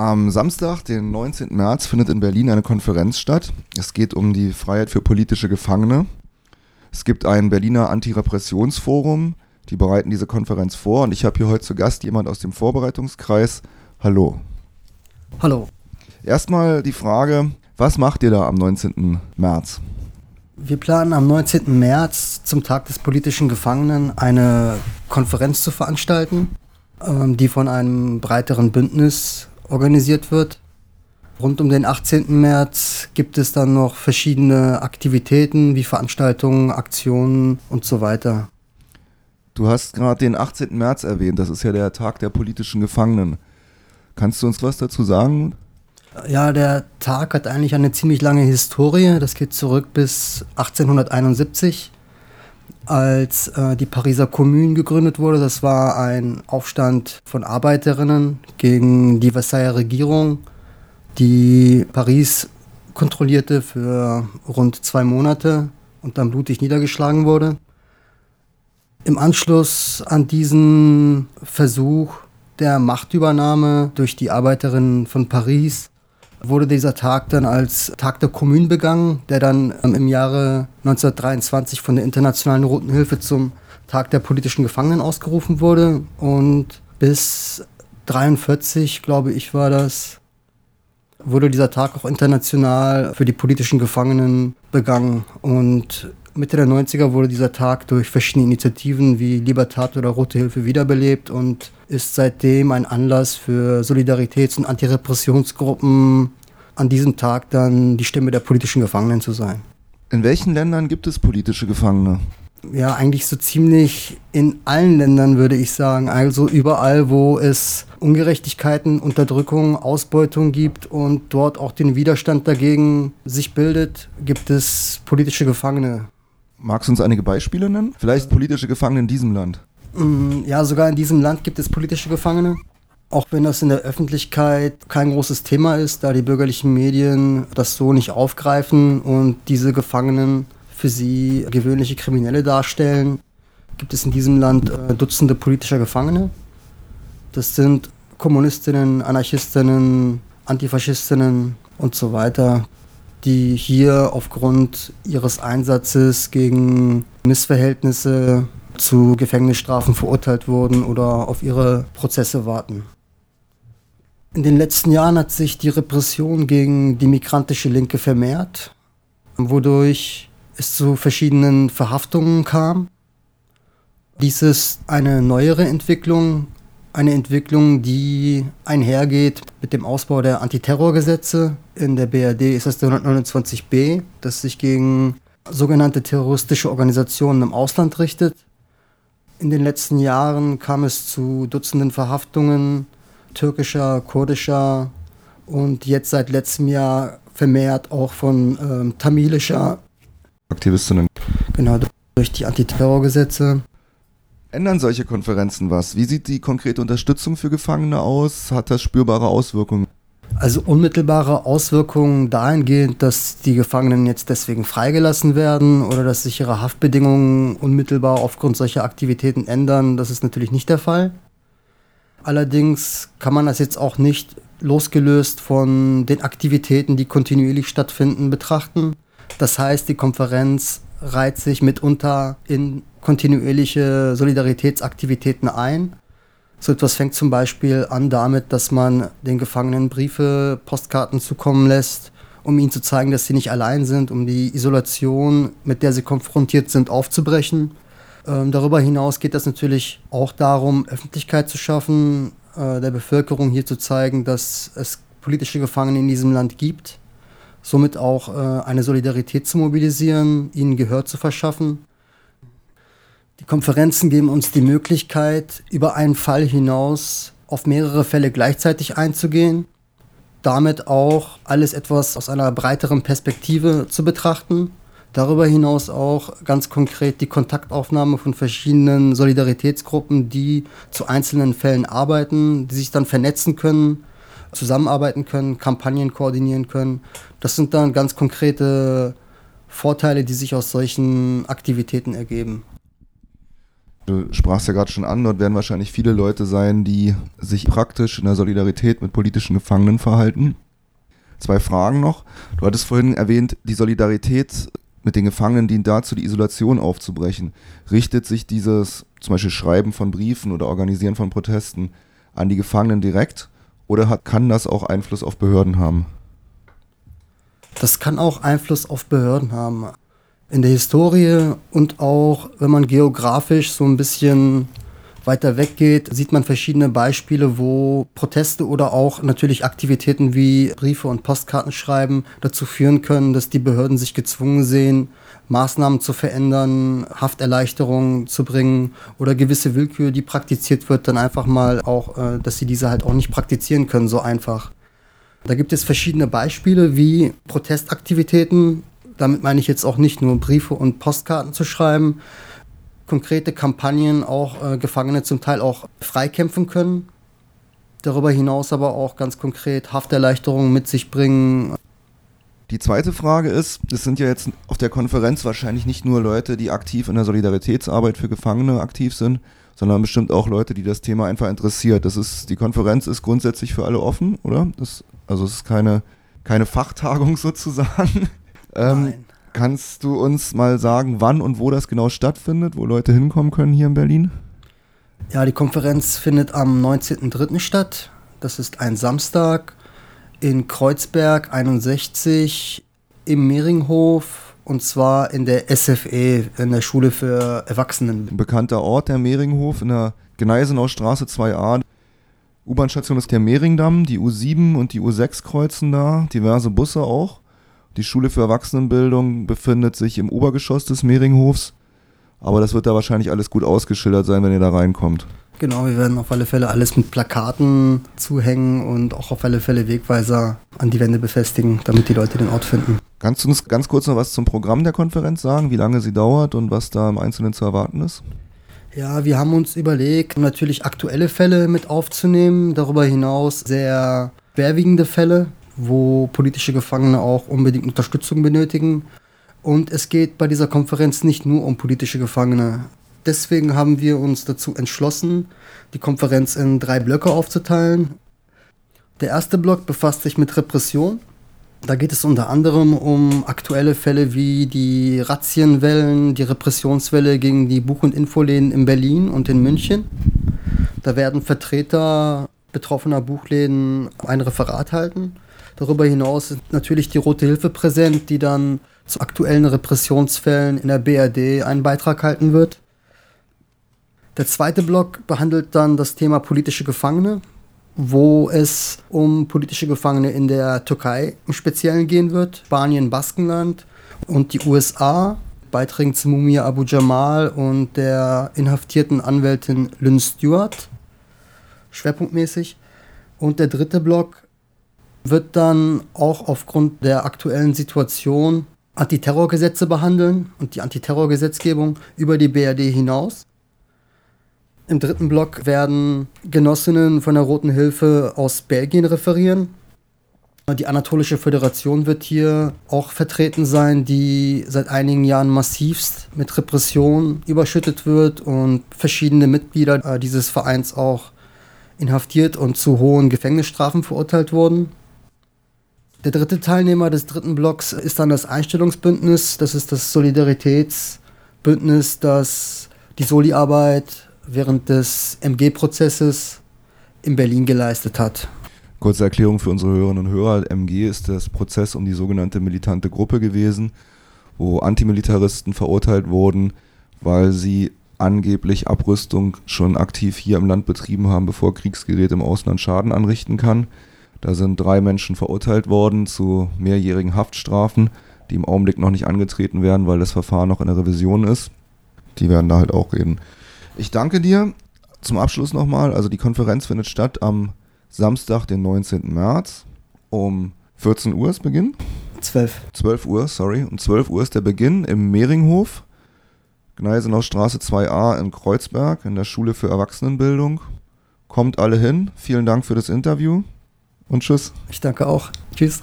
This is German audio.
Am Samstag, den 19. März, findet in Berlin eine Konferenz statt. Es geht um die Freiheit für politische Gefangene. Es gibt ein Berliner Antirepressionsforum, die bereiten diese Konferenz vor und ich habe hier heute zu Gast jemand aus dem Vorbereitungskreis. Hallo. Hallo. Erstmal die Frage, was macht ihr da am 19. März? Wir planen am 19. März zum Tag des politischen Gefangenen eine Konferenz zu veranstalten, ähm, die von einem breiteren Bündnis organisiert wird. Rund um den 18. März gibt es dann noch verschiedene Aktivitäten wie Veranstaltungen, Aktionen und so weiter. Du hast gerade den 18. März erwähnt, das ist ja der Tag der politischen Gefangenen. Kannst du uns was dazu sagen? Ja, der Tag hat eigentlich eine ziemlich lange Historie. Das geht zurück bis 1871, als äh, die Pariser Kommune gegründet wurde. Das war ein Aufstand von Arbeiterinnen gegen die Versailler Regierung, die Paris kontrollierte für rund zwei Monate und dann blutig niedergeschlagen wurde. Im Anschluss an diesen Versuch der Machtübernahme durch die Arbeiterinnen von Paris wurde dieser Tag dann als Tag der Kommune begangen, der dann ähm, im Jahre 1923 von der Internationalen Roten Hilfe zum Tag der politischen Gefangenen ausgerufen wurde. Und bis 1943, glaube ich, war das, wurde dieser Tag auch international für die politischen Gefangenen begangen. Und Mitte der 90er wurde dieser Tag durch verschiedene Initiativen wie Libertat oder Rote Hilfe wiederbelebt und ist seitdem ein Anlass für Solidaritäts- und Antirepressionsgruppen, an diesem Tag dann die Stimme der politischen Gefangenen zu sein. In welchen Ländern gibt es politische Gefangene? Ja, eigentlich so ziemlich in allen Ländern würde ich sagen. Also überall, wo es Ungerechtigkeiten, Unterdrückung, Ausbeutung gibt und dort auch den Widerstand dagegen sich bildet, gibt es politische Gefangene. Magst du uns einige Beispiele nennen? Vielleicht politische Gefangene in diesem Land? Mm, ja, sogar in diesem Land gibt es politische Gefangene. Auch wenn das in der Öffentlichkeit kein großes Thema ist, da die bürgerlichen Medien das so nicht aufgreifen und diese Gefangenen für sie gewöhnliche Kriminelle darstellen, gibt es in diesem Land äh, Dutzende politischer Gefangene. Das sind Kommunistinnen, Anarchistinnen, Antifaschistinnen und so weiter, die hier aufgrund ihres Einsatzes gegen Missverhältnisse zu Gefängnisstrafen verurteilt wurden oder auf ihre Prozesse warten. In den letzten Jahren hat sich die Repression gegen die migrantische Linke vermehrt, wodurch es zu verschiedenen Verhaftungen kam. Dies ist eine neuere Entwicklung, eine Entwicklung, die einhergeht mit dem Ausbau der Antiterrorgesetze. In der BRD ist das der 129b, das sich gegen sogenannte terroristische Organisationen im Ausland richtet. In den letzten Jahren kam es zu Dutzenden Verhaftungen türkischer, kurdischer und jetzt seit letztem Jahr vermehrt auch von ähm, tamilischer Aktivistinnen. Genau, durch die Antiterrorgesetze. Ändern solche Konferenzen was? Wie sieht die konkrete Unterstützung für Gefangene aus? Hat das spürbare Auswirkungen? Also unmittelbare Auswirkungen dahingehend, dass die Gefangenen jetzt deswegen freigelassen werden oder dass sich ihre Haftbedingungen unmittelbar aufgrund solcher Aktivitäten ändern, das ist natürlich nicht der Fall. Allerdings kann man das jetzt auch nicht losgelöst von den Aktivitäten, die kontinuierlich stattfinden, betrachten. Das heißt, die Konferenz reiht sich mitunter in kontinuierliche Solidaritätsaktivitäten ein so etwas fängt zum Beispiel an damit, dass man den Gefangenen Briefe, Postkarten zukommen lässt, um ihnen zu zeigen, dass sie nicht allein sind, um die Isolation, mit der sie konfrontiert sind, aufzubrechen. Ähm, darüber hinaus geht es natürlich auch darum, Öffentlichkeit zu schaffen, äh, der Bevölkerung hier zu zeigen, dass es politische Gefangene in diesem Land gibt, somit auch äh, eine Solidarität zu mobilisieren, ihnen Gehör zu verschaffen die Konferenzen geben uns die Möglichkeit, über einen Fall hinaus auf mehrere Fälle gleichzeitig einzugehen, damit auch alles etwas aus einer breiteren Perspektive zu betrachten. Darüber hinaus auch ganz konkret die Kontaktaufnahme von verschiedenen Solidaritätsgruppen, die zu einzelnen Fällen arbeiten, die sich dann vernetzen können, zusammenarbeiten können, Kampagnen koordinieren können. Das sind dann ganz konkrete Vorteile, die sich aus solchen Aktivitäten ergeben. Du sprachst ja gerade schon an, dort werden wahrscheinlich viele Leute sein, die sich praktisch in der Solidarität mit politischen Gefangenen verhalten. Zwei Fragen noch. Du hattest vorhin erwähnt, die Solidarität mit den Gefangenen dient dazu, die Isolation aufzubrechen. Richtet sich dieses zum Beispiel Schreiben von Briefen oder Organisieren von Protesten an die Gefangenen direkt oder hat, kann das auch Einfluss auf Behörden haben? Das kann auch Einfluss auf Behörden haben. In der Historie und auch, wenn man geografisch so ein bisschen weiter weggeht, sieht man verschiedene Beispiele, wo Proteste oder auch natürlich Aktivitäten wie Briefe und Postkarten schreiben dazu führen können, dass die Behörden sich gezwungen sehen, Maßnahmen zu verändern, Hafterleichterungen zu bringen oder gewisse Willkür, die praktiziert wird, dann einfach mal auch, äh, dass sie diese halt auch nicht praktizieren können, so einfach. Da gibt es verschiedene Beispiele wie Protestaktivitäten. Damit meine ich jetzt auch nicht nur Briefe und Postkarten zu schreiben, konkrete Kampagnen auch äh, Gefangene zum Teil auch freikämpfen können. Darüber hinaus aber auch ganz konkret Hafterleichterungen mit sich bringen. Die zweite Frage ist, es sind ja jetzt auf der Konferenz wahrscheinlich nicht nur Leute, die aktiv in der Solidaritätsarbeit für Gefangene aktiv sind, sondern bestimmt auch Leute, die das Thema einfach interessiert. Das ist, die Konferenz ist grundsätzlich für alle offen, oder? Das, also es ist keine, keine Fachtagung sozusagen. Ähm, Nein. Kannst du uns mal sagen, wann und wo das genau stattfindet, wo Leute hinkommen können hier in Berlin? Ja, die Konferenz findet am 19.03. statt. Das ist ein Samstag in Kreuzberg 61 im Mehringhof und zwar in der SFE, in der Schule für Erwachsenen. Ein bekannter Ort, der Mehringhof, in der Gneisenau Straße 2a. U-Bahn-Station ist der Mehringdamm, die U7 und die U6 kreuzen da, diverse Busse auch. Die Schule für Erwachsenenbildung befindet sich im Obergeschoss des Mehringhofs. Aber das wird da wahrscheinlich alles gut ausgeschildert sein, wenn ihr da reinkommt. Genau, wir werden auf alle Fälle alles mit Plakaten zuhängen und auch auf alle Fälle Wegweiser an die Wände befestigen, damit die Leute den Ort finden. Kannst du uns ganz kurz noch was zum Programm der Konferenz sagen, wie lange sie dauert und was da im Einzelnen zu erwarten ist? Ja, wir haben uns überlegt, natürlich aktuelle Fälle mit aufzunehmen, darüber hinaus sehr schwerwiegende Fälle, wo politische Gefangene auch unbedingt Unterstützung benötigen. Und es geht bei dieser Konferenz nicht nur um politische Gefangene. Deswegen haben wir uns dazu entschlossen, die Konferenz in drei Blöcke aufzuteilen. Der erste Block befasst sich mit Repression. Da geht es unter anderem um aktuelle Fälle wie die Razzienwellen, die Repressionswelle gegen die Buch- und Infoläden in Berlin und in München. Da werden Vertreter betroffener Buchläden ein Referat halten. Darüber hinaus ist natürlich die Rote Hilfe präsent, die dann zu aktuellen Repressionsfällen in der BRD einen Beitrag halten wird. Der zweite Block behandelt dann das Thema politische Gefangene, wo es um politische Gefangene in der Türkei im Speziellen gehen wird, Spanien, Baskenland und die USA, Beiträgen zu Mumia Abu Jamal und der inhaftierten Anwältin Lynn Stewart, schwerpunktmäßig. Und der dritte Block wird dann auch aufgrund der aktuellen Situation Antiterrorgesetze behandeln und die Antiterrorgesetzgebung über die BRD hinaus. Im dritten Block werden Genossinnen von der Roten Hilfe aus Belgien referieren. Die Anatolische Föderation wird hier auch vertreten sein, die seit einigen Jahren massivst mit Repression überschüttet wird und verschiedene Mitglieder äh, dieses Vereins auch inhaftiert und zu hohen Gefängnisstrafen verurteilt wurden. Der dritte Teilnehmer des dritten Blocks ist dann das Einstellungsbündnis. Das ist das Solidaritätsbündnis, das die Soli-Arbeit während des MG-Prozesses in Berlin geleistet hat. Kurze Erklärung für unsere Hörerinnen und Hörer. MG ist das Prozess um die sogenannte militante Gruppe gewesen, wo Antimilitaristen verurteilt wurden, weil sie angeblich Abrüstung schon aktiv hier im Land betrieben haben, bevor Kriegsgerät im Ausland Schaden anrichten kann. Da sind drei Menschen verurteilt worden zu mehrjährigen Haftstrafen, die im Augenblick noch nicht angetreten werden, weil das Verfahren noch in der Revision ist. Die werden da halt auch reden. Ich danke dir. Zum Abschluss nochmal, also die Konferenz findet statt am Samstag, den 19. März um 14 Uhr ist Beginn. 12. 12 Uhr, sorry. Um 12 Uhr ist der Beginn im Mehringhof, Gneisenau Straße 2a in Kreuzberg in der Schule für Erwachsenenbildung. Kommt alle hin. Vielen Dank für das Interview und tschüss. Ich danke auch. Tschüss.